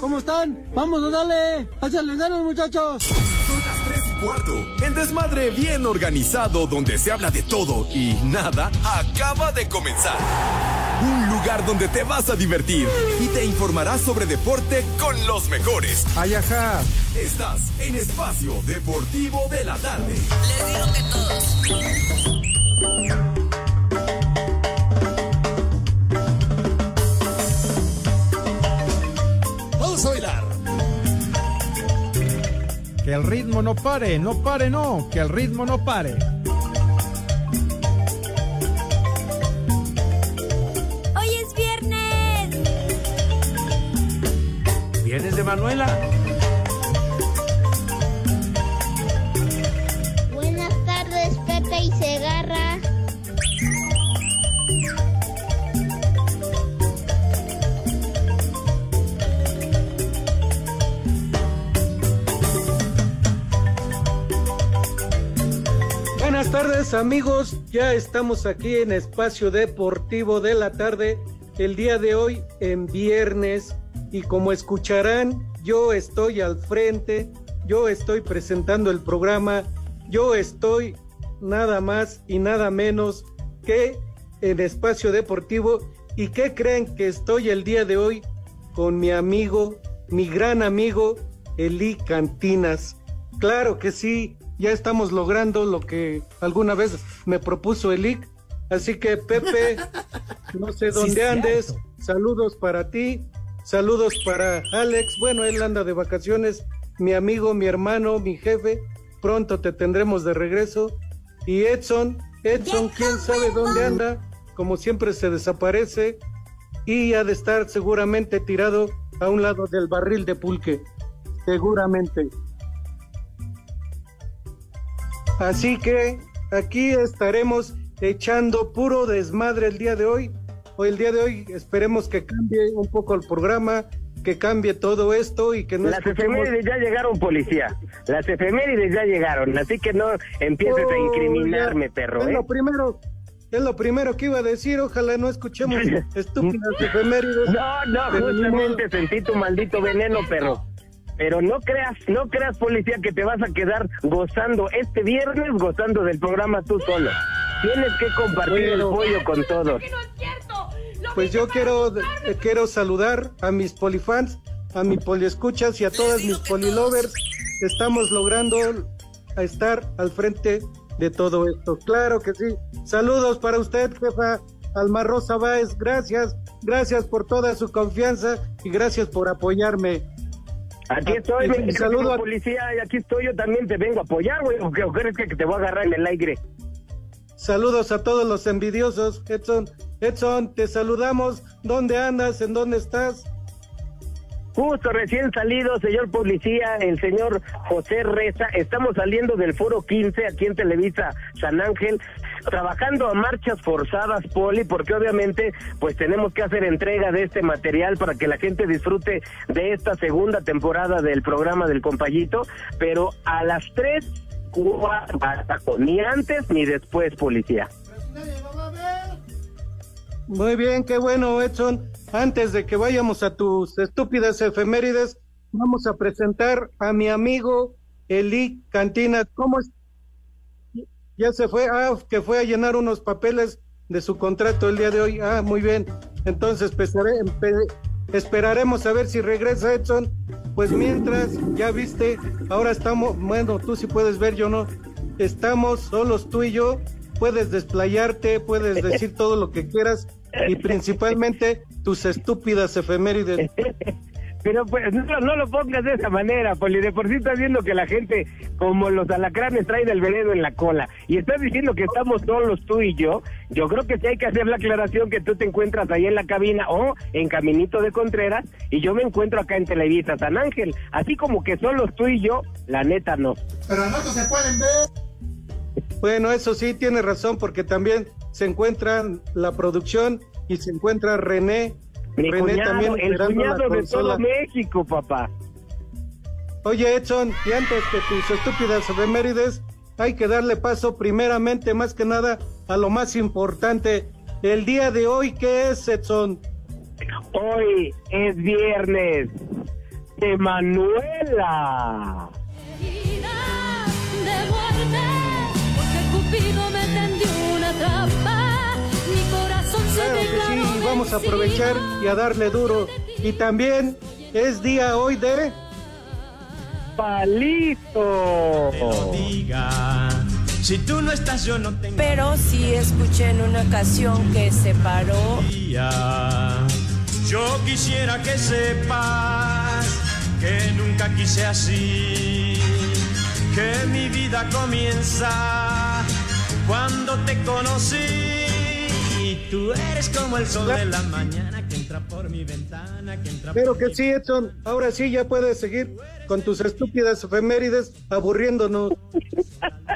¿Cómo están? Vamos a darle. Háganle ganas, muchachos. Son las 3 y cuarto. El desmadre bien organizado donde se habla de todo y nada acaba de comenzar. Un lugar donde te vas a divertir y te informarás sobre deporte con los mejores. Ay, ajá. Estás en Espacio Deportivo de la Tarde. Les digo que todos. Vamos a bailar. Que el ritmo no pare, no pare, no, que el ritmo no pare. Hoy es viernes. ¿Vienes de Manuela? Tardes, amigos. Ya estamos aquí en Espacio Deportivo de la Tarde. El día de hoy en viernes. Y como escucharán, yo estoy al frente. Yo estoy presentando el programa. Yo estoy nada más y nada menos que en Espacio Deportivo. ¿Y qué creen que estoy el día de hoy con mi amigo, mi gran amigo, Eli Cantinas? Claro que sí, ya estamos logrando lo que alguna vez me propuso Eli. Así que Pepe, no sé dónde andes, saludos para ti, saludos para Alex, bueno, él anda de vacaciones, mi amigo, mi hermano, mi jefe, pronto te tendremos de regreso. Y Edson, Edson, quién sabe dónde anda, como siempre se desaparece y ha de estar seguramente tirado a un lado del barril de pulque, seguramente. Así que aquí estaremos echando puro desmadre el día de hoy. Hoy el día de hoy esperemos que cambie un poco el programa, que cambie todo esto y que no Las escuchemos... efemérides ya llegaron, policía. Las efemérides ya llegaron, así que no empieces a Oh, incriminarme, ya. perro, Es ¿eh? lo primero, es lo primero que iba a decir. Ojalá no escuchemos estúpidas efemérides. No, no, justamente sentí tu maldito veneno, perro. Pero no creas, no creas, policía, que te vas a quedar gozando este viernes, gozando del programa tú solo. Tienes que compartir el pollo con todos. Pues yo quiero, eh, quiero saludar a mis polifans, a mis poliescuchas y a todas mis polilovers. Estamos logrando a estar al frente de todo esto. Claro que sí. Saludos para usted, jefa Alma Rosa Báez. Gracias, gracias por toda su confianza y gracias por apoyarme. Aquí Ah, estoy, mi saludo a- policía, y aquí estoy, yo también te vengo a apoyar, güey, o crees que te voy a agarrar en el aire. Saludos a todos los envidiosos. Edson, Edson, te saludamos. ¿Dónde andas? ¿En dónde estás? Justo recién salido, señor policía, el señor José Reza, estamos saliendo del foro 15 aquí en Televisa San Ángel, trabajando a marchas forzadas, Poli, porque obviamente pues tenemos que hacer entrega de este material para que la gente disfrute de esta segunda temporada del programa del compayito, pero a las 3, ni antes ni después, policía. Muy bien, qué bueno, Edson. Antes de que vayamos a tus estúpidas efemérides, vamos a presentar a mi amigo Eli Cantinas. ¿Cómo es? Ya se fue, ah, que fue a llenar unos papeles de su contrato el día de hoy. Ah, muy bien. Entonces empe- esperaremos a ver si regresa Edson. Pues mientras, ya viste, ahora estamos, bueno, tú sí puedes ver, yo no. Estamos solos tú y yo. Puedes desplayarte, puedes decir todo lo que quieras y principalmente tus estúpidas efemérides. Pero pues no, no, lo pongas de esa manera, Poli. De por sí estás viendo que la gente, como los alacranes, traen el veneno en la cola. Y estás diciendo que estamos solos tú y yo. Yo creo que sí hay que hacer la aclaración que tú te encuentras ahí en la cabina o en Caminito de Contreras y yo me encuentro acá en Televisa San Ángel. Así como que solos tú y yo, la neta no. Pero no se pueden ver. Bueno, eso sí, tiene razón, porque también se encuentra la producción y se encuentra René mi cuñado, el cuñado de todo México, papá. Oye, Edson, y antes que tus estúpidas efemérides, hay que darle paso primeramente, más que nada, a lo más importante. El día de hoy, ¿qué es, Edson? Hoy es viernes de Manuela. Vamos a aprovechar y a darle duro. Y también es día hoy de... Palito. Si tú no estás, yo no tengo. Pero sí escuché en una ocasión que se paró. Yo quisiera que sepas que nunca quise así. Que mi vida comienza cuando te conocí. Tú eres como el sol de la mañana que entra por mi ventana, que entra Pero que sí, Edson, ahora sí ya puedes seguir con tus estúpidas efemérides aburriéndonos.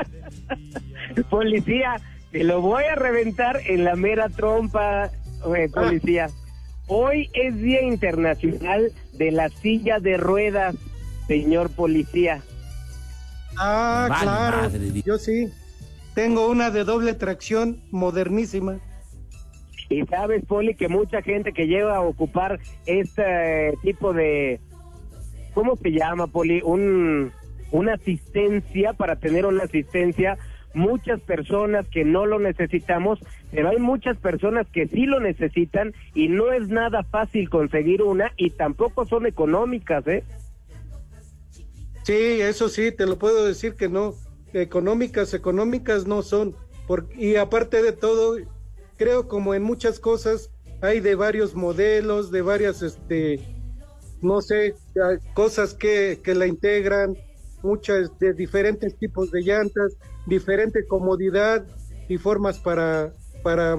policía, te lo voy a reventar en la mera trompa, eh, policía. Hoy es Día Internacional de la Silla de Ruedas, señor policía. Ah, claro, yo sí. Tengo una de doble tracción modernísima. Y sabes, Poli, que mucha gente que llega a ocupar este tipo de, ¿cómo se llama, Poli? Un, una asistencia, para tener una asistencia, muchas personas que no lo necesitamos, pero hay muchas personas que sí lo necesitan y no es nada fácil conseguir una y tampoco son económicas, ¿eh? Sí, eso sí, te lo puedo decir que no, económicas, económicas no son, y aparte de todo, creo como en muchas cosas hay de varios modelos, de varias, este, no sé, cosas que, que la integran, muchas de diferentes tipos de llantas, diferente comodidad y formas para, para,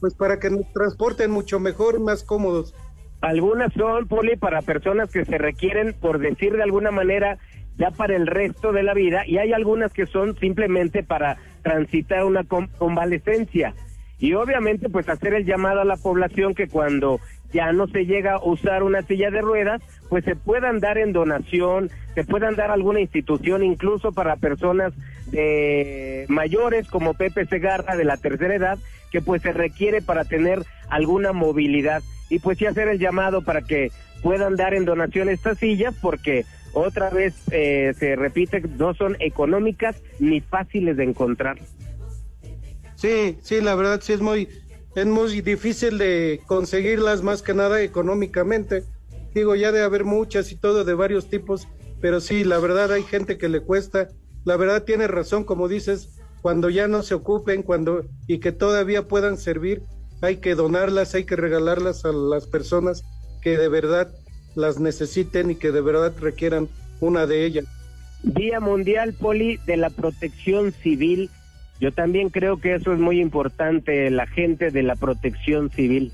pues para que nos transporten mucho mejor, más cómodos. Algunas son, Poli, para personas que se requieren, por decir de alguna manera, ya para el resto de la vida, y hay algunas que son simplemente para transitar una convalescencia y obviamente pues hacer el llamado a la población que cuando ya no se llega a usar una silla de ruedas, pues se puedan dar en donación, se puedan dar alguna institución incluso para personas de mayores como Pepe Segarra de la tercera edad, que pues se requiere para tener alguna movilidad. Y pues sí hacer el llamado para que puedan dar en donación estas sillas porque otra vez eh, se repite, no son económicas ni fáciles de encontrar. Sí, sí, la verdad sí es muy, es muy difícil de conseguirlas más que nada económicamente. Digo, ya de haber muchas y todo de varios tipos, pero sí, la verdad hay gente que le cuesta. La verdad tiene razón, como dices, cuando ya no se ocupen, cuando y que todavía puedan servir, hay que donarlas, hay que regalarlas a las personas que de verdad las necesiten y que de verdad requieran una de ellas. Día Mundial Poli de la Protección Civil yo también creo que eso es muy importante, la gente de la protección civil.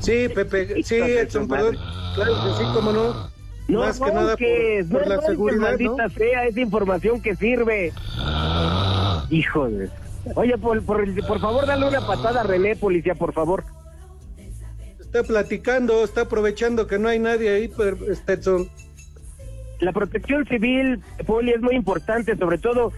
Sí, Pepe, sí, Edson, perdón. Claro que sí, cómo no. No Más que nada por, la seguridad, maldita sea, es información que sirve. Híjole. Oye, por, por, favor, dale una patada a René, policía, por favor. Está platicando, está aprovechando que no hay nadie ahí, Stetson. La protección civil, Poli, es muy importante, sobre todo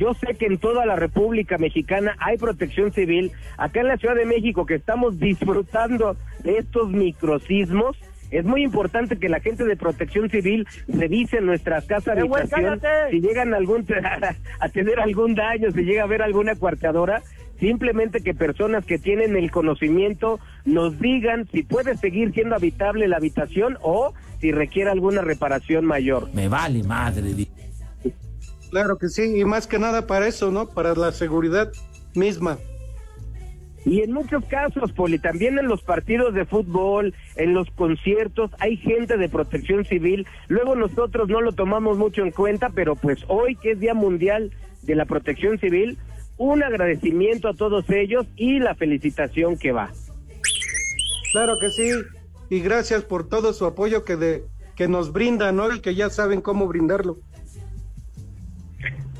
yo sé que en toda la República Mexicana hay protección civil. Acá en la Ciudad de México, que estamos disfrutando de estos microsismos, es muy importante que la gente de protección civil revise nuestras casas de habitación. Si llegan algún, a tener algún daño, si llega a haber alguna cuarteadora, simplemente que personas que tienen el conocimiento nos digan si puede seguir siendo habitable la habitación o si requiere alguna reparación mayor. Me vale madre. Claro que sí, y más que nada para eso, ¿no? Para la seguridad misma. Y en muchos casos, Poli, también en los partidos de fútbol, en los conciertos, hay gente de protección civil. Luego nosotros no lo tomamos mucho en cuenta, pero pues hoy que es Día Mundial de la Protección Civil, un agradecimiento a todos ellos y la felicitación que va. Claro que sí, y gracias por todo su apoyo que, de, que nos brindan ¿no? y que ya saben cómo brindarlo.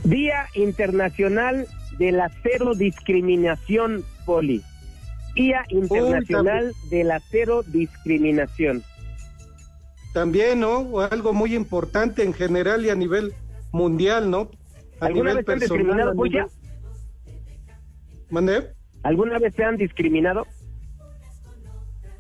Día Internacional de la Cero Discriminación, Poli. Día Internacional de la Cero Discriminación. También, ¿no? Algo muy importante en general y a nivel mundial, ¿no? A ¿Alguna vez personal, han discriminado, nivel... ¿Mandé? ¿Alguna vez se han discriminado?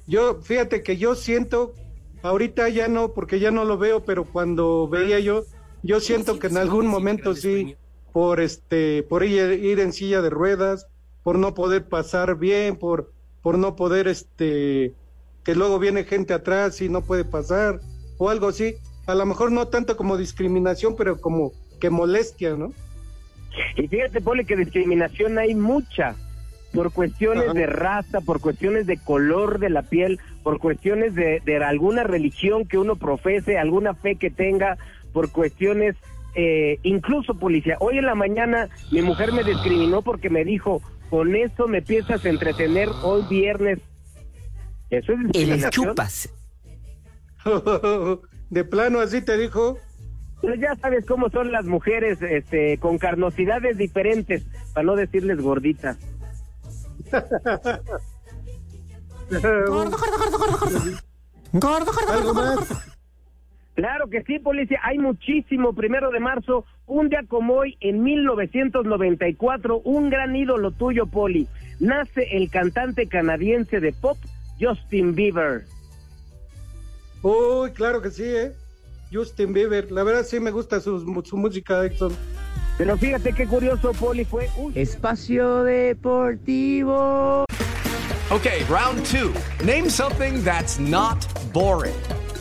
Yo, fíjate que yo siento, ahorita ya no, porque ya no lo veo, pero cuando veía yo, yo siento que en algún momento sí, por este, por ir, ir en silla de ruedas, por no poder pasar bien, por, por no poder este, que luego viene gente atrás y no puede pasar, o algo así. A lo mejor no tanto como discriminación, pero como que molestia, ¿no? Y fíjate, Poli, que discriminación hay mucha, por cuestiones Ajá. de raza, por cuestiones de color de la piel, por cuestiones de, de, alguna religión que uno profese, alguna fe que tenga, por cuestiones, eh, incluso policía. Hoy en la mañana mi mujer me discriminó porque me dijo, con eso me empiezas a entretener hoy viernes. Eso es discriminación. El chupas. de plano así te dijo. Pues ya sabes cómo son las mujeres, este, con carnosidades diferentes, para no decirles gorditas. gordo, gordo, gordo, gordo, gordo. Gordo, gordo, gordo, gordo. Claro que sí, policía. Hay muchísimo. Primero de marzo, un día como hoy, en 1994, un gran ídolo tuyo, Poli. Nace el cantante canadiense de pop, Justin Bieber. Uy, claro que sí, ¿eh? Justin Bieber. La verdad sí me gusta su, su música, Exxon. Pero fíjate qué curioso, Poli, fue un... Espacio Deportivo. Okay, round two. Name something that's not boring.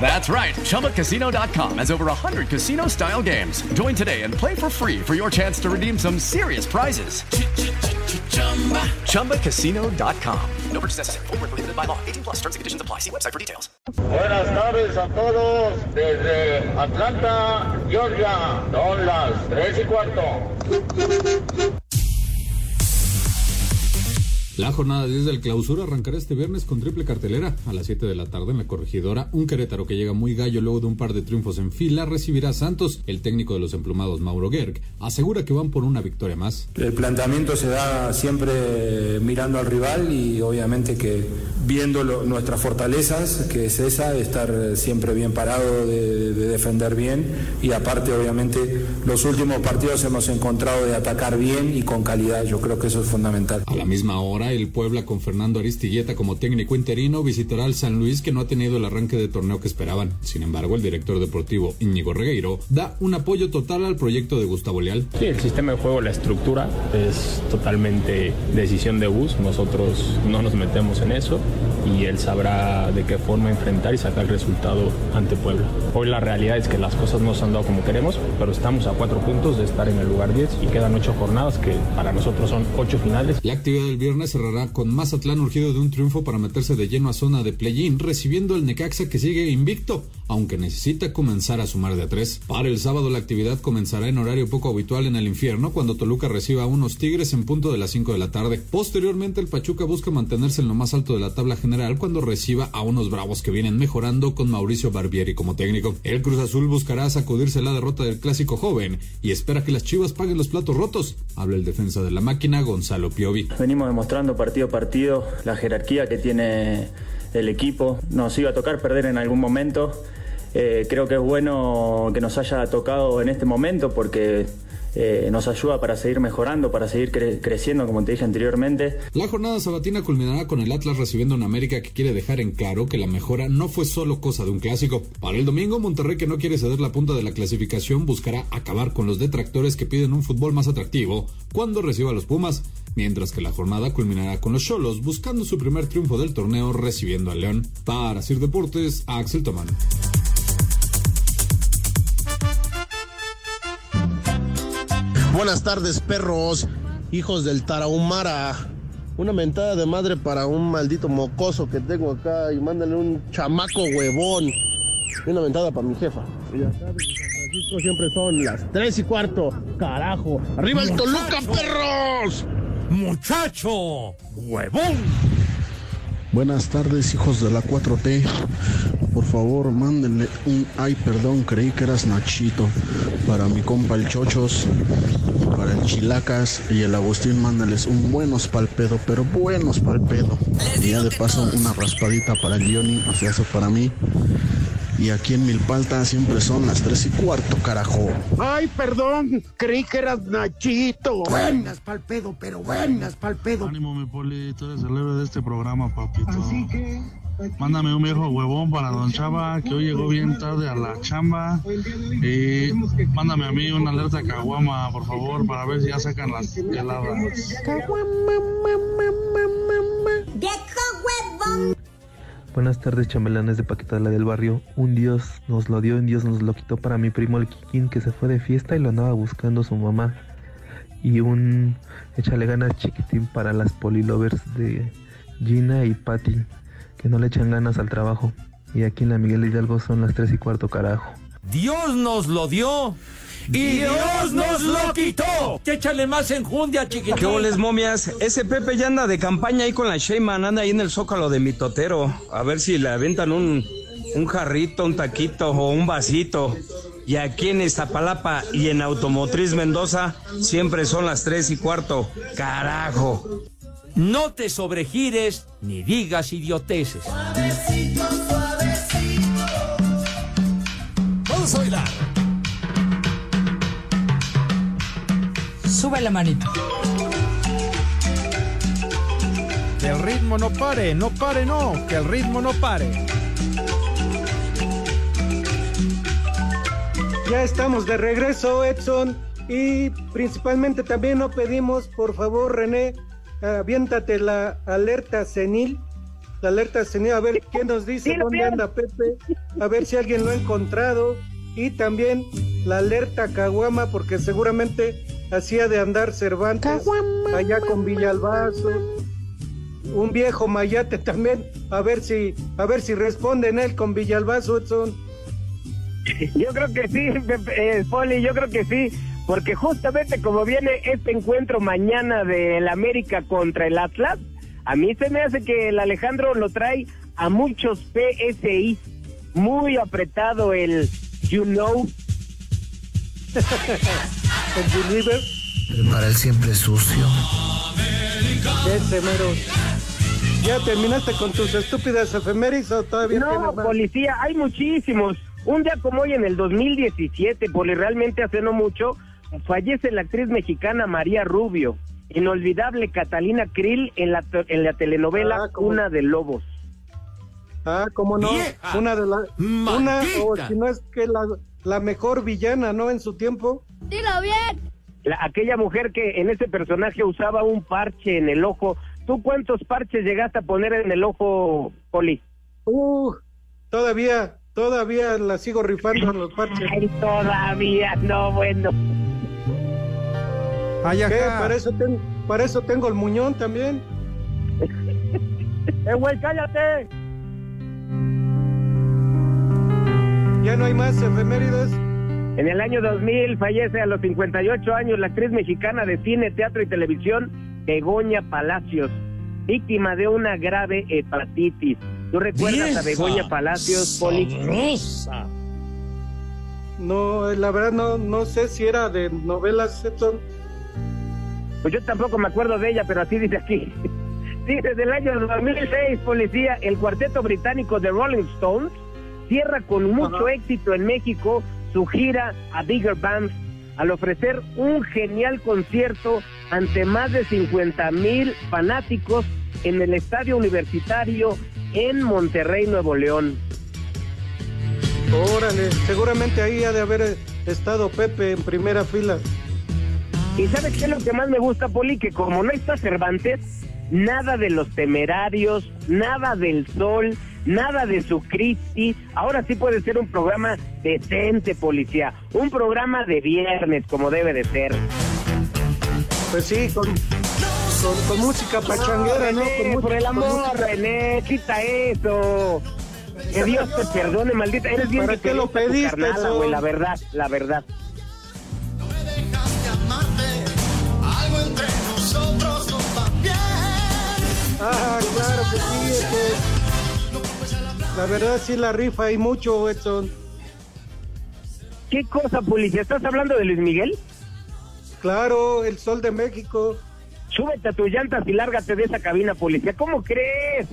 That's right. ChumbaCasino.com has over 100 casino style games. Join today and play for free for your chance to redeem some serious prizes. ChumbaCasino.com. No purchase necessary. Full prohibited by law. 18 plus terms and conditions apply. See website for details. Buenas tardes a todos desde Atlanta, Georgia. Son las 3 y cuarto. La jornada 10 del clausura arrancará este viernes con triple cartelera. A las 7 de la tarde en la corregidora, un Querétaro que llega muy gallo luego de un par de triunfos en fila recibirá a Santos. El técnico de los emplumados, Mauro Gerg, asegura que van por una victoria más. El planteamiento se da siempre mirando al rival y obviamente que viendo lo, nuestras fortalezas, que es esa, estar siempre bien parado, de, de defender bien y aparte obviamente los últimos partidos hemos encontrado de atacar bien y con calidad. Yo creo que eso es fundamental. A la misma hora, el Puebla con Fernando Aristigueta como técnico interino visitará al San Luis que no ha tenido el arranque de torneo que esperaban. Sin embargo, el director deportivo Íñigo Regueiro da un apoyo total al proyecto de Gustavo Leal. Sí, el sistema de juego, la estructura es totalmente decisión de Gus. Nosotros no nos metemos en eso y él sabrá de qué forma enfrentar y sacar el resultado ante Puebla. Hoy la realidad es que las cosas no se han dado como queremos, pero estamos a cuatro puntos de estar en el lugar 10 y quedan ocho jornadas que para nosotros son ocho finales. La actividad del viernes cerrará con Mazatlán urgido de un triunfo para meterse de lleno a zona de play-in, recibiendo el Necaxa que sigue invicto, aunque necesita comenzar a sumar de a tres. Para el sábado la actividad comenzará en horario poco habitual en el infierno, cuando Toluca reciba a unos Tigres en punto de las 5 de la tarde. Posteriormente el Pachuca busca mantenerse en lo más alto de la tabla general cuando reciba a unos Bravos que vienen mejorando con Mauricio Barbieri como técnico. El Cruz Azul buscará sacudirse la derrota del clásico joven y espera que las Chivas paguen los platos rotos. Habla el defensa de la máquina Gonzalo Piovi. Venimos demostrando partido a partido la jerarquía que tiene el equipo. Nos iba a tocar perder en algún momento. Eh, creo que es bueno que nos haya tocado en este momento porque eh, nos ayuda para seguir mejorando, para seguir cre creciendo, como te dije anteriormente. La jornada sabatina culminará con el Atlas recibiendo una América que quiere dejar en claro que la mejora no fue solo cosa de un clásico. Para el domingo, Monterrey, que no quiere ceder la punta de la clasificación, buscará acabar con los detractores que piden un fútbol más atractivo cuando reciba a los Pumas. Mientras que la jornada culminará con los Cholos buscando su primer triunfo del torneo recibiendo a León. Para Sir Deportes, Axel Tomán. Buenas tardes, perros, hijos del Tarahumara. Una mentada de madre para un maldito mocoso que tengo acá y mándale un chamaco huevón. Y una mentada para mi jefa. Y acá de San Francisco siempre son las 3 y cuarto. Carajo. ¡Arriba el Toluca, perros! ¡Muchacho! ¡Huevón! Buenas tardes, hijos de la 4T. Por favor, mándenle un ay, perdón, creí que eras Nachito. Para mi compa el Chochos, para el Chilacas y el Agustín, mándenles un buenos palpedo, pero buenos palpedo. Y ya de paso, una raspadita para el Johnny, o sea, eso para mí. Y aquí en Milpalta siempre son las 3 y cuarto, carajo. Ay, perdón, creí que eras Nachito. Buenas pa'l pedo, pero buenas pa'l pedo. Ánimo, mi poli, tú eres el héroe de este programa, papito. Así que... Mándame un viejo huevón para Don Chava, que hoy llegó bien tarde a la chamba. Y mándame a mí una alerta caguama, por favor, para ver si ya sacan las heladas. Buenas tardes, chambelanes de Paquetala del barrio. Un Dios nos lo dio, un Dios nos lo quitó para mi primo el Kikín que se fue de fiesta y lo andaba buscando su mamá. Y un échale ganas chiquitín para las polilovers de Gina y Patty que no le echan ganas al trabajo. Y aquí en la Miguel Hidalgo son las 3 y cuarto, carajo. Dios nos lo dio. Y Dios nos lo quitó. Échale más enjundia, chiquitín. ¿Qué boles, momias? Ese Pepe ya anda de campaña ahí con la Sheyman, anda ahí en el zócalo de mi totero. A ver si le aventan un, un jarrito, un taquito o un vasito. Y aquí en Iztapalapa y en Automotriz Mendoza siempre son las 3 y cuarto. Carajo. No te sobregires ni digas idioteces. Suavecito. Vamos a bailar. Sube la manito. Que el ritmo no pare, no pare, no, que el ritmo no pare. Ya estamos de regreso, Edson, y principalmente también no pedimos, por favor, René, aviéntate la alerta senil. La alerta senil, a ver quién nos dice dónde anda Pepe, a ver si alguien lo ha encontrado. Y también la alerta Caguama, porque seguramente hacía de andar Cervantes allá con Villalbazo. Un viejo mayate también, a ver si, a ver si responde en él con Villalbazo, Edson. Yo creo que sí, eh, Poli, yo creo que sí, porque justamente como viene este encuentro mañana del América contra el Atlas, a mí se me hace que el Alejandro lo trae a muchos PSI, muy apretado el You Know. el Believer. Para el siempre sucio. Ese mero. ¿Ya terminaste con tus estúpidas efemérides o todavía No, policía, hay muchísimos. Un día como hoy en el 2017, Poli, realmente hace no mucho, fallece la actriz mexicana María Rubio. Inolvidable Catalina Krill en la, en la telenovela Ah, ¿cómo? Una de Lobos. Ah, cómo no. ¡Vieja! Una de las. Una, o si no es que la, la mejor villana, ¿no? En su tiempo. Dilo bien. La- aquella mujer que en ese personaje usaba un parche en el ojo. ¿Tú cuántos parches llegaste a poner en el ojo, Poli? Uh, todavía, todavía la sigo rifando en los parches. Ay, todavía, no, bueno. Ay, ¿Qué? ajá. Para eso, tengo, para eso tengo el muñón también. ¡Eh, güey, cállate! Ya no hay más efemérides. En el año 2000 fallece a los 58 años la actriz mexicana de cine, teatro y televisión, Begoña Palacios, víctima de una grave hepatitis. ¿Tú recuerdas a Begoña Palacios, Poli? No, la verdad no, no sé si era de novelas. Pues yo tampoco me acuerdo de ella, pero así dice aquí. Sí, desde el año 2006, policía, el cuarteto británico de Rolling Stones cierra con mucho éxito en México su gira a Bigger Bands al ofrecer un genial concierto ante más de 50 mil fanáticos en el estadio universitario en Monterrey, Nuevo León. Órale, seguramente ahí ha de haber estado Pepe en primera fila. Y ¿sabes qué es lo que más me gusta, Poli? Que como no está Cervantes, nada de los temerarios, nada del sol, nada de su Cristi. Ahora sí puede ser un programa decente, policía. Un programa de viernes, como debe de ser. Pues sí, con, con, con música pachanguera, ¿no? René, Con mu- por el con amor, René, quita eso. Que Dios te perdone, maldita. Eres bien ¿Para qué lo pediste, la verdad, la verdad. Ah, claro que sí, es que la verdad sí la rifa y mucho, Edson. ¿Qué cosa, policía? ¿Estás hablando de Luis Miguel? Claro, el sol de México. Súbete a tus llantas y lárgate de esa cabina, policía. ¿Cómo crees?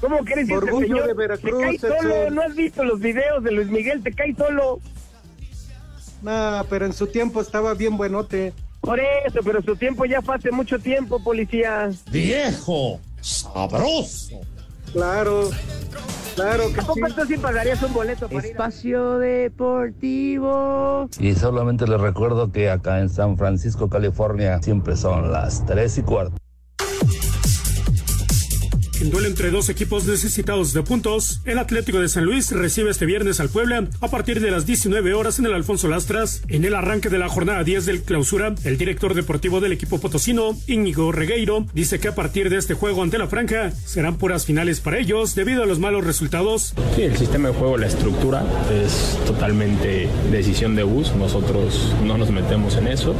¿Cómo crees? Este Orgullo señor de Veracruz, Te cae solo, Edson. ¿no has visto los videos de Luis Miguel? Te cae solo. Nah, pero en su tiempo estaba bien buenote. Por eso, pero su tiempo ya fue hace mucho tiempo, policía. Viejo, sabroso. Claro, claro que ¿A poco tú sí pagarías un boleto para ir a- Espacio Deportivo. Y solamente les recuerdo que acá en San Francisco, California, siempre son las 3 y cuarto. En duelo entre dos equipos necesitados de puntos, el Atlético de San Luis recibe este viernes al Puebla a partir de las 19 horas en el Alfonso Lastras. En el arranque de la jornada 10 del clausura, el director deportivo del equipo potosino, Íñigo Regueiro, dice que a partir de este juego ante la franja serán puras finales para ellos debido a los malos resultados. Sí, el sistema de juego, la estructura es totalmente decisión de Bus. Nosotros no nos metemos en eso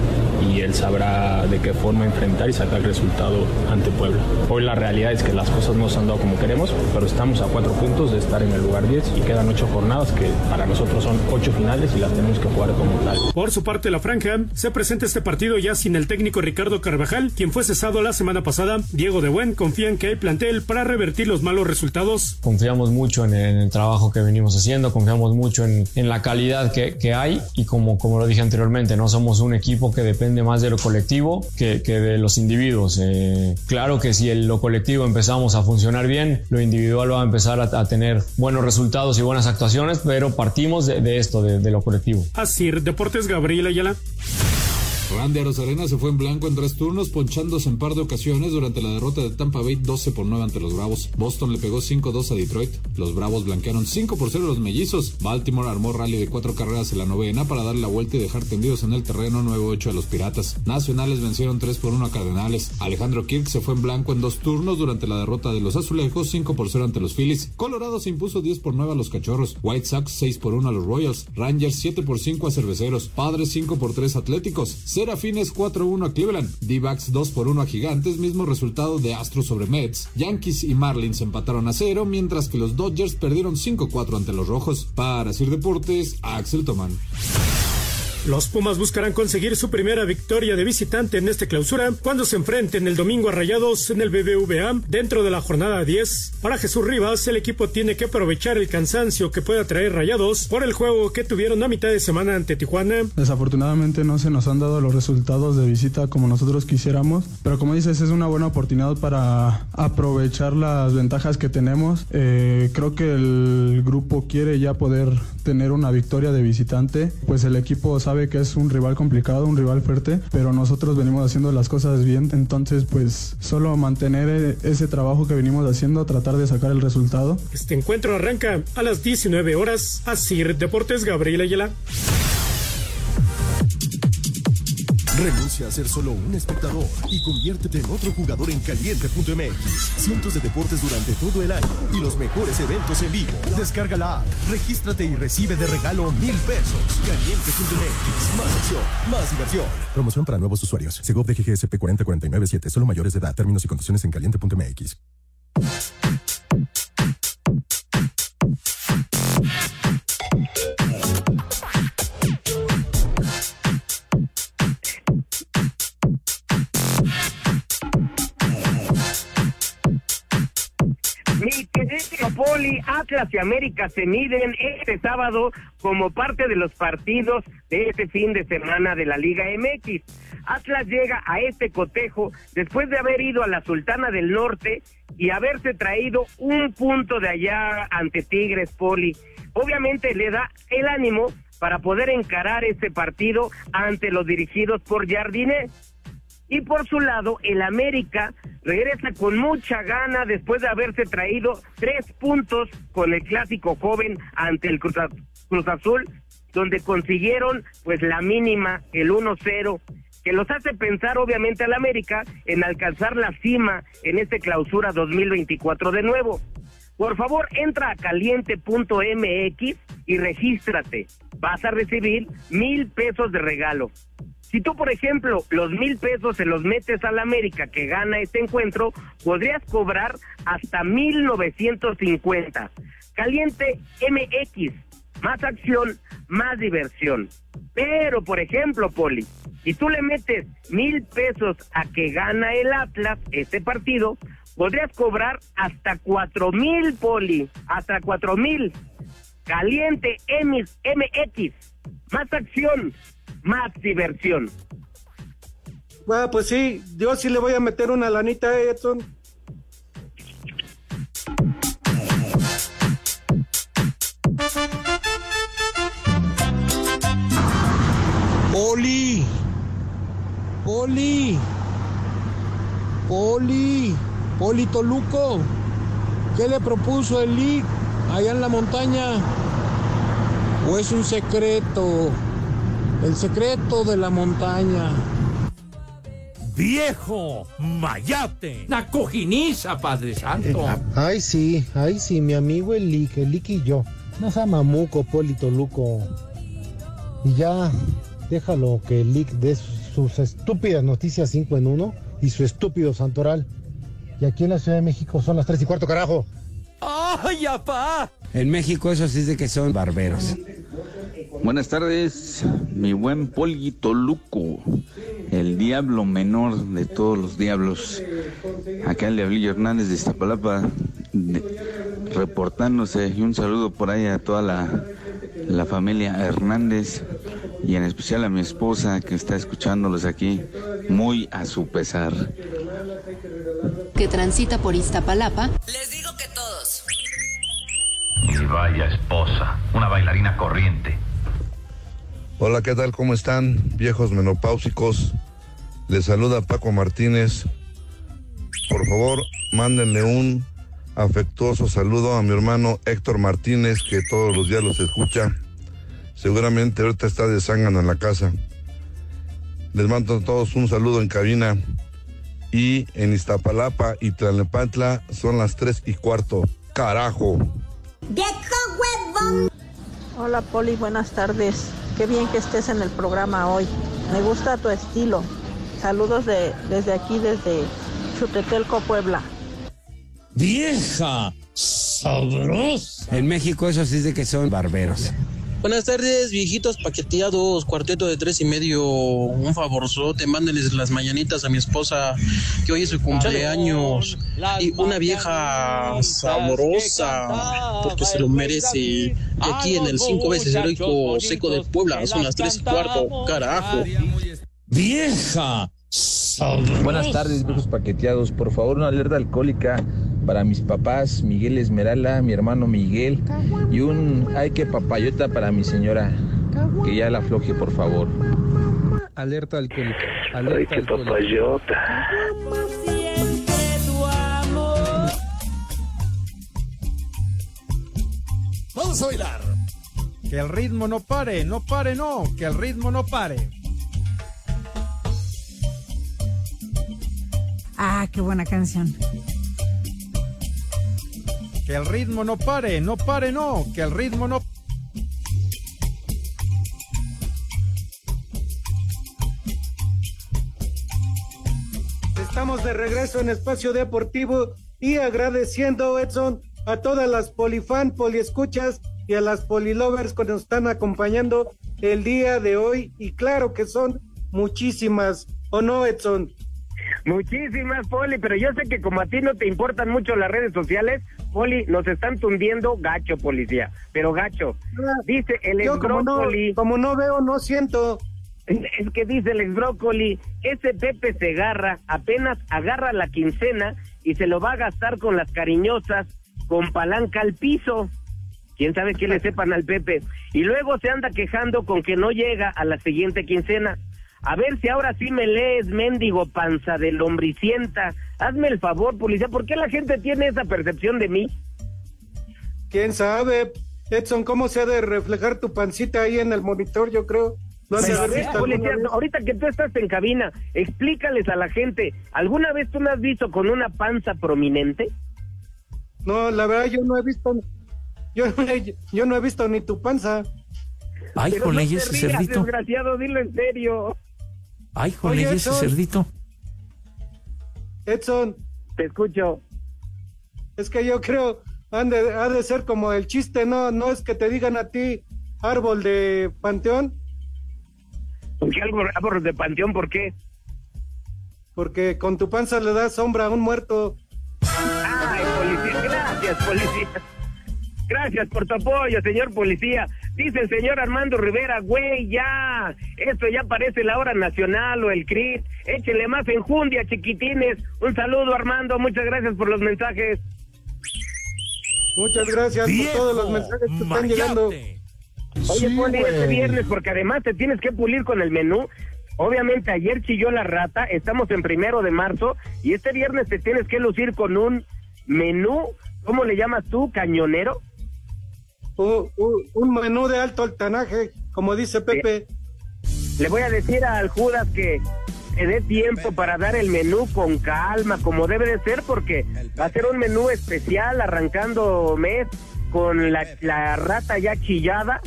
y él sabrá de qué forma enfrentar y sacar el resultado ante Puebla. Hoy la realidad es que las cosas no se han dado como queremos, pero estamos a cuatro puntos de estar en el lugar 10 y quedan ocho jornadas que para nosotros son ocho finales y las tenemos que jugar como tal. Por su parte, la franja se presenta este partido ya sin el técnico Ricardo Carvajal, quien fue cesado la semana pasada. Diego de Buen confía en que hay plantel para revertir los malos resultados. Confiamos mucho en el, en el trabajo que venimos haciendo, confiamos mucho en, en la calidad que, que hay y como, como lo dije anteriormente, no somos un equipo que depende más de lo colectivo que, que de los individuos. Eh, claro que si el- lo colectivo empezamos a funcionar bien, lo individual va a empezar a, a tener buenos resultados y buenas actuaciones, pero partimos de, de esto, de, de lo colectivo. Así, Deportes Gabriel Ayala. Randy Arozarena se fue en blanco en tres turnos, ponchándose en par de ocasiones durante la derrota de Tampa Bay 12 por 9 ante los Bravos. Boston le pegó 5-2 a Detroit. Los Bravos blanquearon 5 por 0 a los mellizos. Baltimore armó rally de cuatro carreras en la novena para darle la vuelta y dejar tendidos en el terreno 9-8 a los Piratas. Nacionales vencieron 3 por 1 a Cardenales. Alejandro Kirk se fue en blanco en dos turnos durante la derrota de los Azulejos 5 por 0 ante los Phillies. Colorado se impuso 10 por 9 a los Cachorros. White Sox 6 por 1 a los Royals. Rangers 7 por 5 a Cerveceros. Padres 5 por 3 Atléticos. Serafines 4-1 a Cleveland. D-backs 2 por 1 a Gigantes, mismo resultado de Astros sobre Mets. Yankees y Marlins empataron a cero, mientras que los Dodgers perdieron 5-4 ante los Rojos. Para Sir Deportes, Axel Tomán. Los Pumas buscarán conseguir su primera victoria de visitante en esta clausura cuando se enfrenten el domingo a Rayados en el BBVA dentro de la jornada 10. Para Jesús Rivas, el equipo tiene que aprovechar el cansancio que pueda traer Rayados por el juego que tuvieron a mitad de semana ante Tijuana. Desafortunadamente no se nos han dado los resultados de visita como nosotros quisiéramos, pero como dices es una buena oportunidad para aprovechar las ventajas que tenemos. Eh, creo que el grupo quiere ya poder tener una victoria de visitante, pues el equipo sabe que es un rival complicado, un rival fuerte, pero nosotros venimos haciendo las cosas bien, entonces pues solo mantener eh, ese trabajo que venimos haciendo, tratar de sacar el resultado. Este encuentro arranca a las 19 horas. Asir Deportes Gabriel Ayala. Renuncia a ser solo un espectador y conviértete en otro jugador en caliente.mx. Cientos de deportes durante todo el año y los mejores eventos en vivo. Descarga la app, regístrate y recibe de regalo mil pesos. Caliente.mx. Más acción, más diversión. Promoción para nuevos usuarios. Segov de GGSP 40497. Solo mayores de edad. Términos y condiciones en caliente.mx. Atlas y América se miden este sábado como parte de los partidos de este fin de semana de la Liga MX. Atlas llega a este cotejo después de haber ido a la Sultana del Norte y haberse traído un punto de allá ante Tigres Poli. Obviamente le da el ánimo para poder encarar este partido ante los dirigidos por Jardine. Y por su lado, el América regresa con mucha gana después de haberse traído tres puntos con el clásico joven ante el Cruz, Azul, donde consiguieron pues la mínima, el 1-0, que los hace pensar obviamente al América en alcanzar la cima en este clausura 2024 de nuevo. Por favor, entra a caliente.mx y regístrate. Vas a recibir mil pesos de regalo. Si tú, por ejemplo, los mil pesos se los metes al América que gana este encuentro, podrías cobrar hasta mil novecientos cincuenta. Caliente MX, más acción, más diversión. Pero, por ejemplo, Poli, si tú le metes mil pesos a que gana el Atlas este partido, podrías cobrar hasta cuatro mil, Poli, hasta cuatro mil. Caliente MX, más acción, más diversión. Bueno, pues sí, yo sí le voy a meter una lanita a Edson. Poli, Poli, Poli, Poli Toluco, ¿qué le propuso el LIC allá en la montaña? ¿O es un secreto? El secreto de la montaña. ¡Viejo! ¡Mayate! ¡La cojiniza, Padre Santo! Ay, sí, ay, sí, mi amigo el Lick, el Lick y yo. No sea mamuco, Polito Luco. Y ya, déjalo que el Lick dé sus estúpidas noticias 5 en 1 y su estúpido santoral. Y aquí en la Ciudad de México son las 3 y cuarto, carajo. ¡Ay, apá! En México eso sí es de que son barberos. Buenas tardes, mi buen Polguito Luco, el diablo menor de todos los diablos. Acá el Diablillo Hernández de Iztapalapa, de- reportándose y un saludo por ahí a toda la, la familia Hernández y en especial a mi esposa que está escuchándolos aquí muy a su pesar. que transita por Iztapalapa, Les digo. Vaya esposa, una bailarina corriente. Hola, ¿qué tal? ¿Cómo están, viejos menopáusicos? Les saluda Paco Martínez. Por favor, mándenle un afectuoso saludo a mi hermano Héctor Martínez, que todos los días los escucha. Seguramente ahorita está de zángano en la casa. Les mando a todos un saludo en cabina. Y en Iztapalapa y Tlalnepantla son las tres y cuarto. ¡Carajo! Hola Poli, buenas tardes. Qué bien que estés en el programa hoy. Me gusta tu estilo. Saludos de, desde aquí, desde Chutetelco, Puebla. ¡Vieja! ¡Sabrosa! En México eso sí es de que son barberos. Buenas tardes, viejitos paqueteados, cuarteto de tres y medio, un favorzote, mándenles las mañanitas a mi esposa, que hoy es su cumpleaños, y una vieja sabrosa, porque se lo merece. Y aquí en el cinco veces heroico seco de Puebla, son las tres y cuarto, carajo. ¡Vieja! Buenas tardes, viejos paqueteados. Por favor, una alerta alcohólica para mis papás, Miguel Esmeralda, mi hermano Miguel, y un ay que papayota para mi señora. Que ya la afloje, por favor. Alerta alcohólica. Ay, Alerta qué alcohólica. Vamos a bailar. Que el ritmo no pare, no pare, no, que el ritmo no pare. Ah, qué buena canción. Que el ritmo no pare, no pare, no, que el ritmo no Estamos de regreso en Espacio Deportivo y agradeciendo, Edson, a todas las polifan, poliescuchas y a las polilovers que nos están acompañando el día de hoy. Y claro que son muchísimas, ¿o no, Edson? Muchísimas, Poli, pero yo sé que como a ti no te importan mucho las redes sociales, Poli, nos están tundiendo gacho, policía, pero gacho. Dice el Yo ex como no, como no veo, no siento. es que dice el ex brócoli, ese Pepe Segarra apenas agarra la quincena y se lo va a gastar con las cariñosas, con palanca al piso. Quién sabe qué le sepan al Pepe. y luego se anda quejando con que no llega a la siguiente quincena. A ver si ahora sí me lees, mendigo panza de lombricienta. Hazme el favor, policía, ¿por qué la gente tiene esa percepción de mí? ¿Quién sabe? Edson, ¿cómo se ha de reflejar tu pancita ahí en el monitor? Yo creo. No Pero, a ver, visto policía, ahorita que tú estás en cabina, explícales a la gente, ¿alguna vez tú me has visto con una panza prominente? No, la verdad yo no he visto, yo, no he- yo no he visto ni tu panza. Ay, Pero con no ella te rías, desgraciado, dilo en serio. Ay, Oye, ella ese cerdito. Edson, Te escucho. es que yo creo, han de- ha de ser como el chiste, no, no es que te digan a ti árbol de panteón, ¿Por qué algo árbol de panteón? ¿Por qué? porque con tu panza le das sombra a un muerto. Ay, policía, gracias, policía. Gracias por tu apoyo, señor policía. Dice el señor Armando Rivera, güey, ya. Esto ya parece la hora nacional o el CRIT. Échele más enjundia, chiquitines. Un saludo, Armando. Muchas gracias por los mensajes. Muchas gracias por todos los mensajes que están llegando. Oye, Sí, Poli, este viernes, porque además te tienes que pulir con el menú. Obviamente ayer chilló la rata, estamos en primero de marzo, y este viernes te tienes que lucir con un menú, ¿cómo le llamas tú? ¿Cañonero? Un menú de alto altanaje, como dice Pepe. Le voy a decir al Judas que se dé tiempo para dar el menú con calma, como debe de ser, porque va a ser un menú especial arrancando mes con la, la rata ya chillada.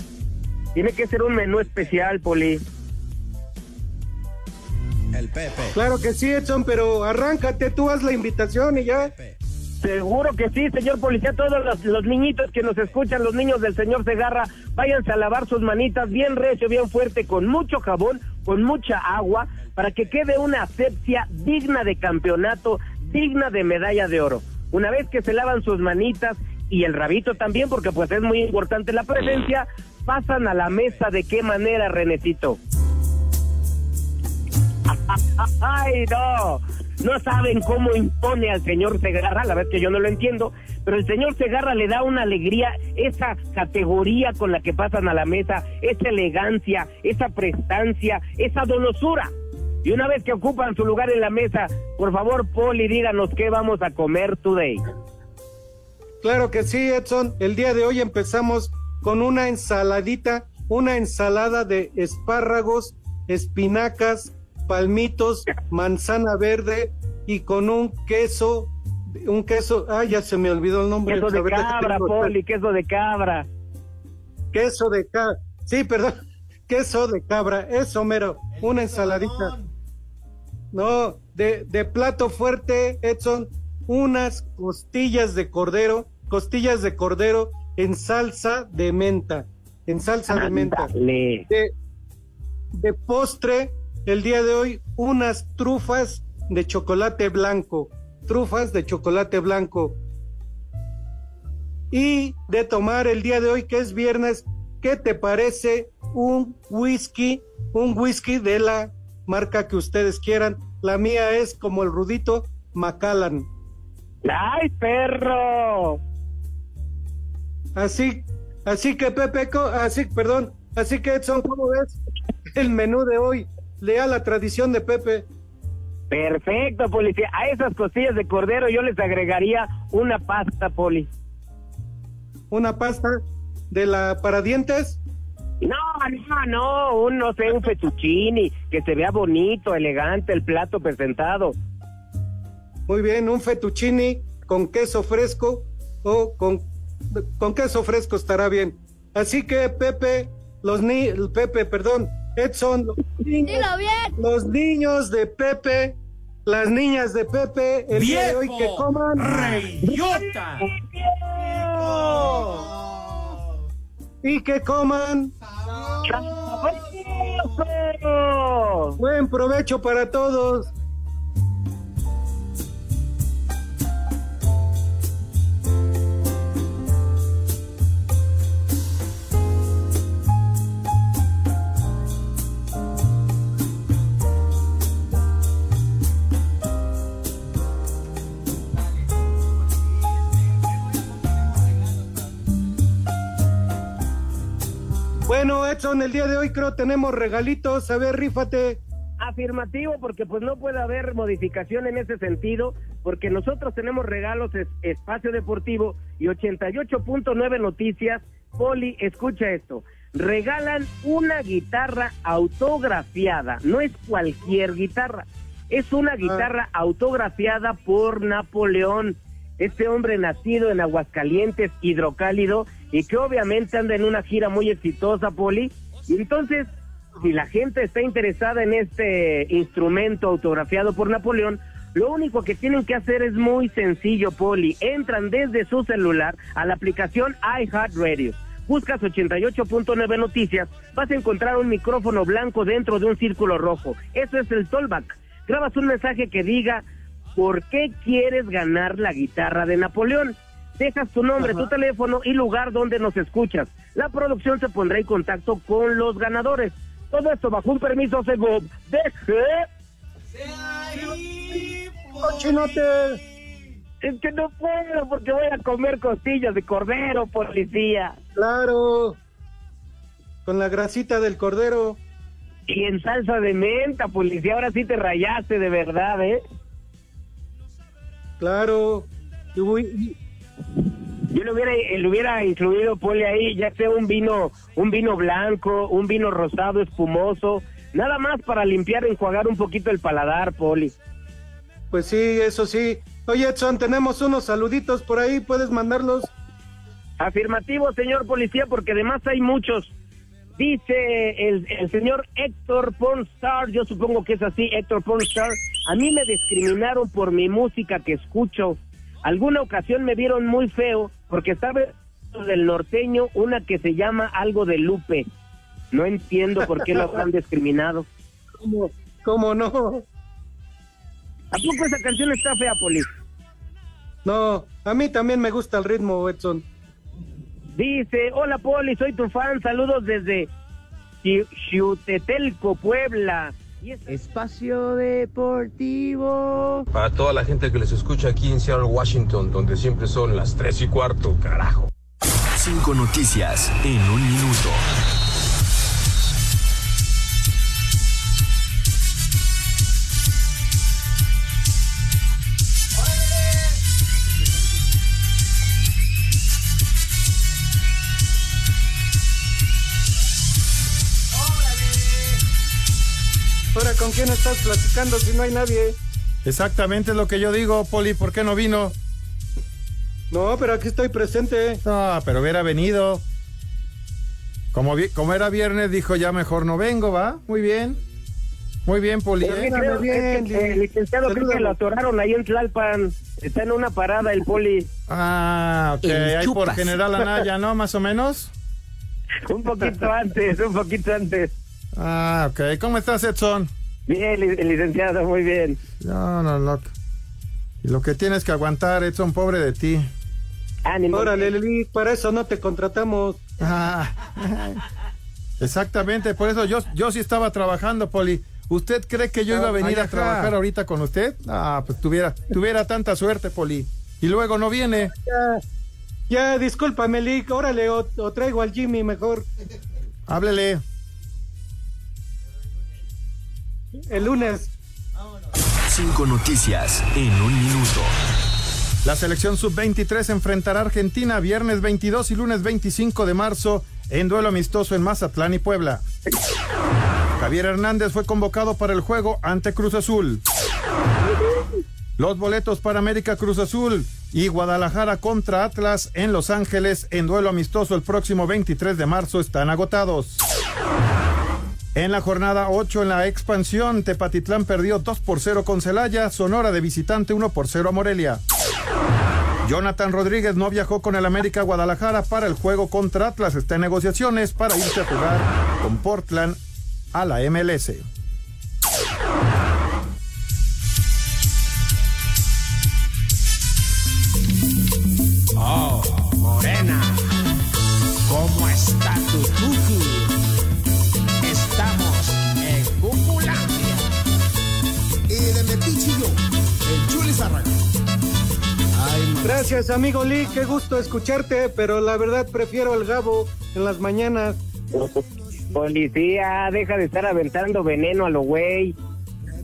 Tiene que ser un menú especial, Poli. El Pepe. Claro que sí, Edson, pero arráncate, tú haz la invitación y ya. Seguro que sí, señor policía. Todos los, niñitos que nos escuchan, los niños del señor Segarra, váyanse a lavar sus manitas bien recio, bien fuerte, con mucho jabón, con mucha agua, para que quede una asepsia digna de campeonato, digna de medalla de oro. Una vez que se lavan sus manitas y el rabito también, porque pues es muy importante la presencia, pasan a la mesa de qué manera, Renecito. Ay, no. No saben cómo impone al señor Segarra, la verdad que yo no lo entiendo, pero el señor Segarra le da una alegría, esa categoría con la que pasan a la mesa, esa elegancia, esa prestancia, esa donosura. Y una vez que ocupan su lugar en la mesa, por favor, Poli, díganos qué vamos a comer today. Claro que sí, Edson. El día de hoy empezamos con una ensaladita, una ensalada de espárragos, espinacas, palmitos, manzana verde y con un queso, un queso, ah, ya se me olvidó el nombre. Queso de cabra, Poli, queso de cabra. Queso de cabra, sí, perdón, queso de cabra, eso mero, una ensaladita. No, de, de plato fuerte, Edson, unas costillas de cordero, costillas de cordero en salsa de menta, en salsa de menta. De, de postre, el día de hoy, unas trufas de chocolate blanco, trufas de chocolate blanco. Y de tomar el día de hoy, que es viernes, ¿qué te parece un whisky? Un whisky de la marca que ustedes quieran. La mía es como el rudito Macallan. ¡Ay, perro! Así, así que Pepe, así, perdón, así que Edson, ¿cómo ves el menú de hoy? Lea la tradición de Pepe. Perfecto, policía. A esas costillas de cordero yo les agregaría una pasta, poli. Una pasta de la para dientes. No, no, no, un, no sé, un fettuccini, que se vea bonito, elegante el plato presentado. Muy bien, un fettuccini con queso fresco o con, con queso fresco estará bien. Así que Pepe, los ni Pepe, perdón, Edson, los niños, los niños de Pepe, las niñas de Pepe, el día de hoy que coman ¡Reyota! y que coman buen provecho para todos. Bueno, Edson, el día de hoy creo tenemos regalitos. A ver, rífate. Afirmativo, porque pues no puede haber modificación en ese sentido, porque nosotros tenemos regalos es, Espacio Deportivo y 88.9 Noticias. Poli, escucha esto. Regalan una guitarra autografiada, no es cualquier guitarra, es una guitarra autografiada por Napoleón, este hombre nacido en Aguascalientes, hidrocálido, y que obviamente anda en una gira muy exitosa, Poli. Y entonces si la gente está interesada en este instrumento autografiado por Napoleón, lo único que tienen que hacer es muy sencillo, Poli. Entran desde su celular a la aplicación iHeartRadio. Buscas 88.9 Noticias, vas a encontrar un micrófono blanco dentro de un círculo rojo. Eso es el tollback. Grabas un mensaje que diga, ¿por qué quieres ganar la guitarra de Napoleón? Dejas tu nombre, tu teléfono y lugar donde nos escuchas. La producción se pondrá en contacto con los ganadores. Todo esto bajo un permiso según deje. ¡Cochinote! Es que no puedo porque voy a comer costillas de cordero, policía. Claro. Con la grasita del cordero. Y en salsa de menta, policía. Ahora sí te rayaste de verdad, ¿eh? Claro. Y, yo le hubiera, le hubiera incluido, Poli, ahí, ya sea un vino, un vino blanco, un vino rosado espumoso, nada más para limpiar, enjuagar un poquito el paladar, Poli. Pues sí, eso sí. Oye, Edson, tenemos unos saluditos por ahí, ¿puedes mandarlos? Afirmativo, señor policía, porque además hay muchos. Dice el, el señor Héctor Pornstar, yo supongo que es así, Héctor Pornstar, a mí me discriminaron por mi música que escucho. Alguna ocasión me vieron muy feo porque estaba del norteño una que se llama algo de Lupe. No entiendo por qué lo han discriminado. ¿Cómo, ¿Cómo no? ¿A poco esa canción está fea, Poli? No, a mí también me gusta el ritmo, Edson. Dice, hola Poli, soy tu fan, saludos desde Xiutetelco, Puebla. Espacio Deportivo. Para toda la gente que les escucha aquí en Seattle, Washington, donde siempre son las 3 y cuarto, carajo. Cinco noticias en un minuto. ¿Con quién estás platicando si no hay nadie? Exactamente es lo que yo digo, Poli. ¿Por qué no vino? No, pero aquí estoy presente. Ah, pero hubiera venido. Como, como era viernes, dijo ya mejor no vengo, ¿va? Muy bien. Muy bien, Poli. ¿eh? bien, el licenciado creo que lo atoraron ahí en Tlalpan. Está en una parada el Poli. Ah, ok. Ahí por General Anaya, ¿no? Más o menos. un poquito antes, un poquito antes. Ah, ok. ¿Cómo estás, Edson? Bien, licenciado, muy bien. No, no, no. Y lo que tienes que aguantar, Edson, pobre de ti. Ánimo. Órale, Lili, para eso no te contratamos. Ah, exactamente, por eso yo, yo sí estaba trabajando, Poli. ¿Usted cree que yo iba a venir a trabajar ahorita con usted? Ah, pues tuviera, tuviera tanta suerte, Poli. Y luego no viene. Ya, ya discúlpame, Lick. Órale, o, o traigo al Jimmy mejor. Háblele. El lunes. Cinco noticias en un minuto. La selección sub-23 enfrentará a Argentina viernes 22 y lunes 25 de marzo en duelo amistoso en Mazatlán y Puebla. Javier Hernández fue convocado para el juego ante Cruz Azul. Los boletos para América Cruz Azul y Guadalajara contra Atlas en Los Ángeles en duelo amistoso el próximo 23 de marzo están agotados. En la jornada 8 en la expansión, Tepatitlán perdió 2 por 0 con Celaya, Sonora de visitante 1 por 0 a Morelia. Jonathan Rodríguez no viajó con el América Guadalajara para el juego contra Atlas. Está en negociaciones para irse a jugar con Portland a la MLS. Oh, Morena, ¿cómo está tu Gracias, amigo Lee, qué gusto escucharte, pero la verdad prefiero el Gabo en las mañanas. Policía, deja de estar aventando veneno a lo güey.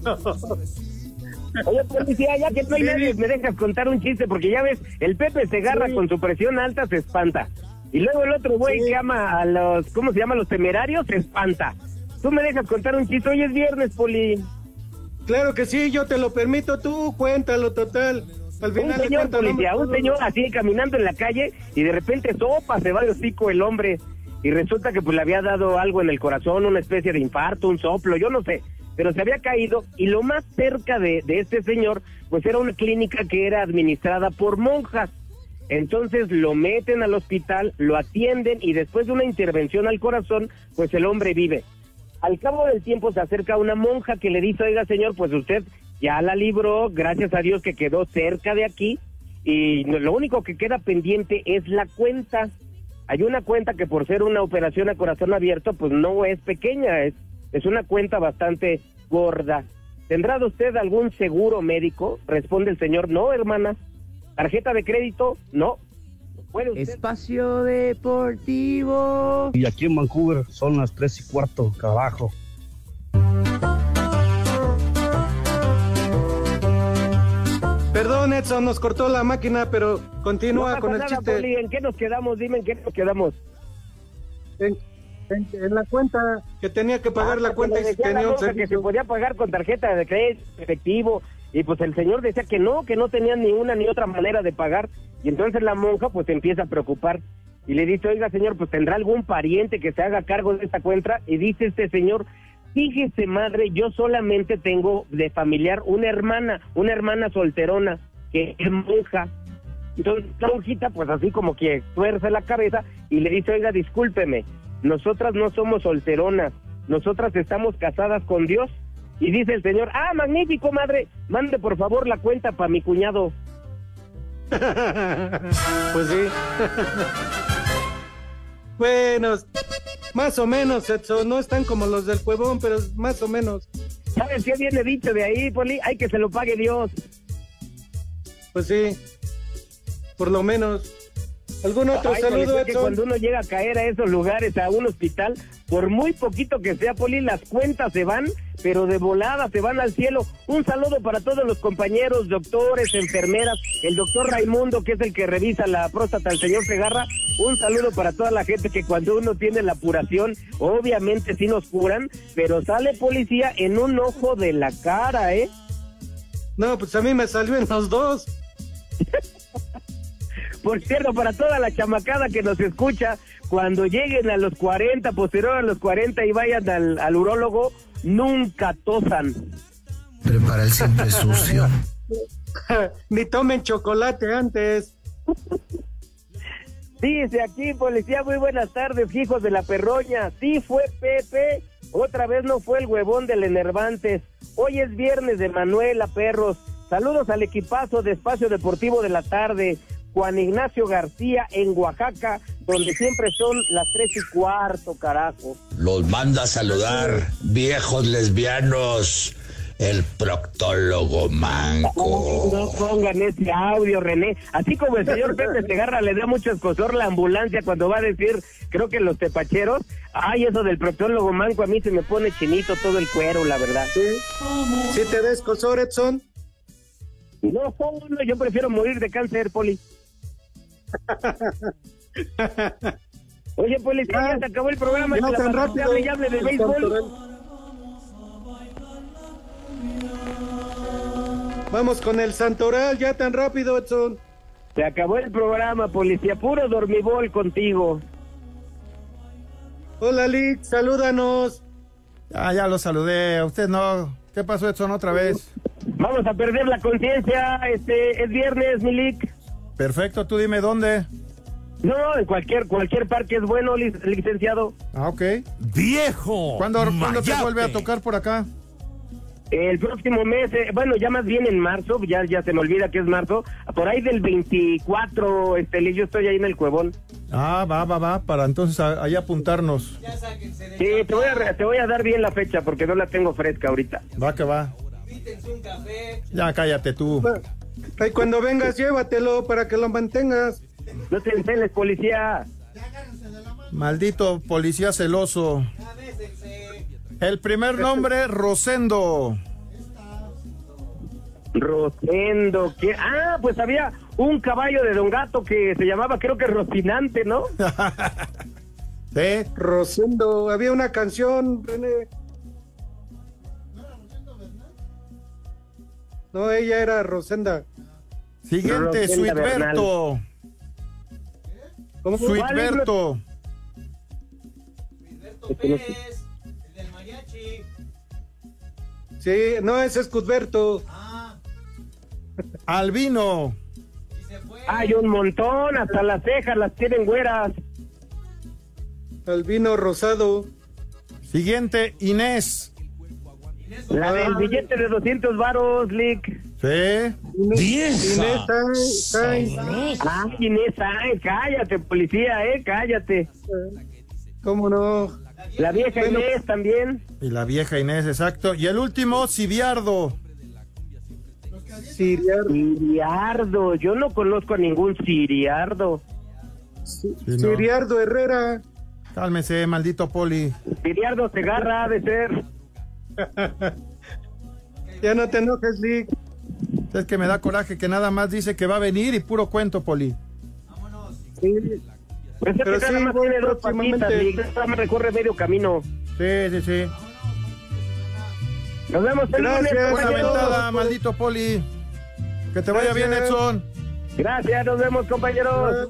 Oye, policía, ya que no hay nadie, me dejas contar un chiste, porque ya ves, el Pepe se agarra con su presión alta, se espanta. Y luego el otro güey que ama a los, ¿cómo se llama? Los temerarios, se espanta. Tú me dejas contar un chiste, hoy es viernes, Poli. Claro que sí, yo te lo permito, tú cuéntalo total. Al Un final señor cuentas, no me policía, un señor así caminando en la calle y de repente sopa, se va de hocico el hombre y resulta que pues le había dado algo en el corazón, una especie de infarto, un soplo, yo no sé, pero se había caído y lo más cerca de, de este señor pues era una clínica que era administrada por monjas. Entonces lo meten al hospital, lo atienden y después de una intervención al corazón pues el hombre vive. Al cabo del tiempo se acerca una monja que le dice, oiga señor, pues usted ya la libró, gracias a Dios que quedó cerca de aquí y lo único que queda pendiente es la cuenta. Hay una cuenta que por ser una operación a corazón abierto, pues no es pequeña, es, es una cuenta bastante gorda. ¿Tendrá usted algún seguro médico? Responde el señor, no, hermana. ¿Tarjeta de crédito? No. ¿Puede usted? Espacio Deportivo. Y aquí en Vancouver son las tres y cuarto, carajo. Perdón, Edson, nos cortó la máquina, pero continúa No con el chiste. Poli, ¿En qué nos quedamos? Dime en qué nos quedamos. En, en- en la cuenta que tenía que pagar la Ah, cuenta que y tenía la un monja que se servicio. podía pagar con tarjeta de crédito efectivo y pues el señor decía que no, que no tenía ni una ni otra manera de pagar y entonces la monja pues se empieza a preocupar y le dice, oiga señor, pues tendrá algún pariente que se haga cargo de esta cuenta y dice este señor, fíjese madre, yo solamente tengo de familiar una hermana, una hermana solterona que es monja entonces la monjita, pues así como que tuerce la cabeza y le dice, oiga, discúlpeme, nosotras no somos solteronas, nosotras estamos casadas con Dios. Y dice el señor, ah, magnífico, madre, mande por favor la cuenta para mi cuñado. pues sí. bueno, más o menos, Edson, no están como los del Cuevón, pero más o menos. ¿Sabes qué viene dicho de ahí, Poli? Hay que se lo pague Dios. Pues sí, por lo menos. ¿Algún otro Ay, saludo, que cuando uno llega a caer a esos lugares, a un hospital, por muy poquito que sea, Poli, las cuentas se van, pero de volada se van al cielo. Un saludo para todos los compañeros, doctores, enfermeras, el doctor Raimundo, que es el que revisa la próstata del señor Segarra. Un saludo para toda la gente que cuando uno tiene la apuración, obviamente sí nos curan, pero sale policía en un ojo de la cara, ¿eh? No, pues a mí me salió en los dos. Por cierto, para toda la chamacada que nos escucha, cuando lleguen a los 40, posterior a los 40 y vayan al, al urólogo, nunca tosan. Prepara el siempre sucio. Ni tomen chocolate antes. Dice aquí, policía, muy buenas tardes, hijos de la perroña. Sí fue Pepe, otra vez no fue el huevón del Enervantes. Hoy es viernes de Manuela Perros. Saludos al equipazo de Espacio Deportivo de la tarde. Juan Ignacio García en Oaxaca, donde siempre son las tres y cuarto, carajo. Los manda a saludar, viejos lesbianos, el proctólogo manco. No pongan ese audio, René. Así como el señor Pepe Segarra le da mucho escosor la ambulancia cuando va a decir, creo que los tepacheros, ay, eso del proctólogo manco a mí se me pone chinito todo el cuero, la verdad. ¿Sí te des cosor, Edson? No, no, yo prefiero morir de cáncer, Poli. Oye, Poli, ya, se acabó el programa. no tan rápido. hable y hable de béisbol. Vamos con el Santoral, ya tan rápido, Edson. Se acabó el programa, policía. Puro dormibol contigo. Hola, Lick, salúdanos. Ah, ya lo saludé. A usted no. ¿Qué pasó, Edson, otra vez? Vamos a perder la conciencia. Este es viernes, Milik. Perfecto, tú dime dónde. No, en cualquier cualquier parque es bueno, lic- licenciado. Ah, ok. ¡Viejo! ¿Cuándo, ¿cuándo te vuelve a tocar por acá? El próximo mes, eh, bueno, ya más bien en marzo, ya ya se me olvida que es marzo, por ahí del 24, este, yo estoy ahí en el Cuevón. Ah, va, va, va, para entonces a- ahí apuntarnos. Sí, te voy, a, re- te voy a dar bien la fecha porque no la tengo fresca ahorita. Va que va. Ya cállate tú. Ay, cuando vengas, llévatelo para que lo mantengas. No te enceles, policía. Maldito policía celoso. El primer nombre, Rosendo. Rosendo, que ah, pues había un caballo de Don Gato que se llamaba, creo que Rocinante, ¿no? sí. Rosendo, había una canción, René. No, ella era Rosenda. Siguiente, Suitberto. ¿Cómo? Suitberto. Sí, no, ese es Cusberto. Albino. Hay un montón, hasta las cejas las tienen güeras. Albino Rosado. Siguiente, Inés. La del billete de 200 varos, Lick. Sí. Inés Sáenz, Sáenz. Ah, Inés Sáenz, cállate, policía, eh, cállate. ¿Cómo no? La vieja Bueno. Inés también. Y la vieja Inés, exacto. Y el último, Cibiardo. Siriardo. Siriardo, yo no conozco a ningún Siriardo. Sí, no. Siriardo Herrera. Cálmese, maldito poli. Siriardo Segarra ha de ser. Ya no te enojes, Lick. Es que me da coraje que nada más dice que va a venir y puro cuento, poli. Sí. Pues es Pero sí, nada más voy tiene dos próximamente. patitas, nada más recorre medio camino. Sí, sí, sí. Nos vemos el Gracias, lunes, Buena ventada, maldito poli. Que te vaya bien. Edson. Gracias, nos vemos, compañeros.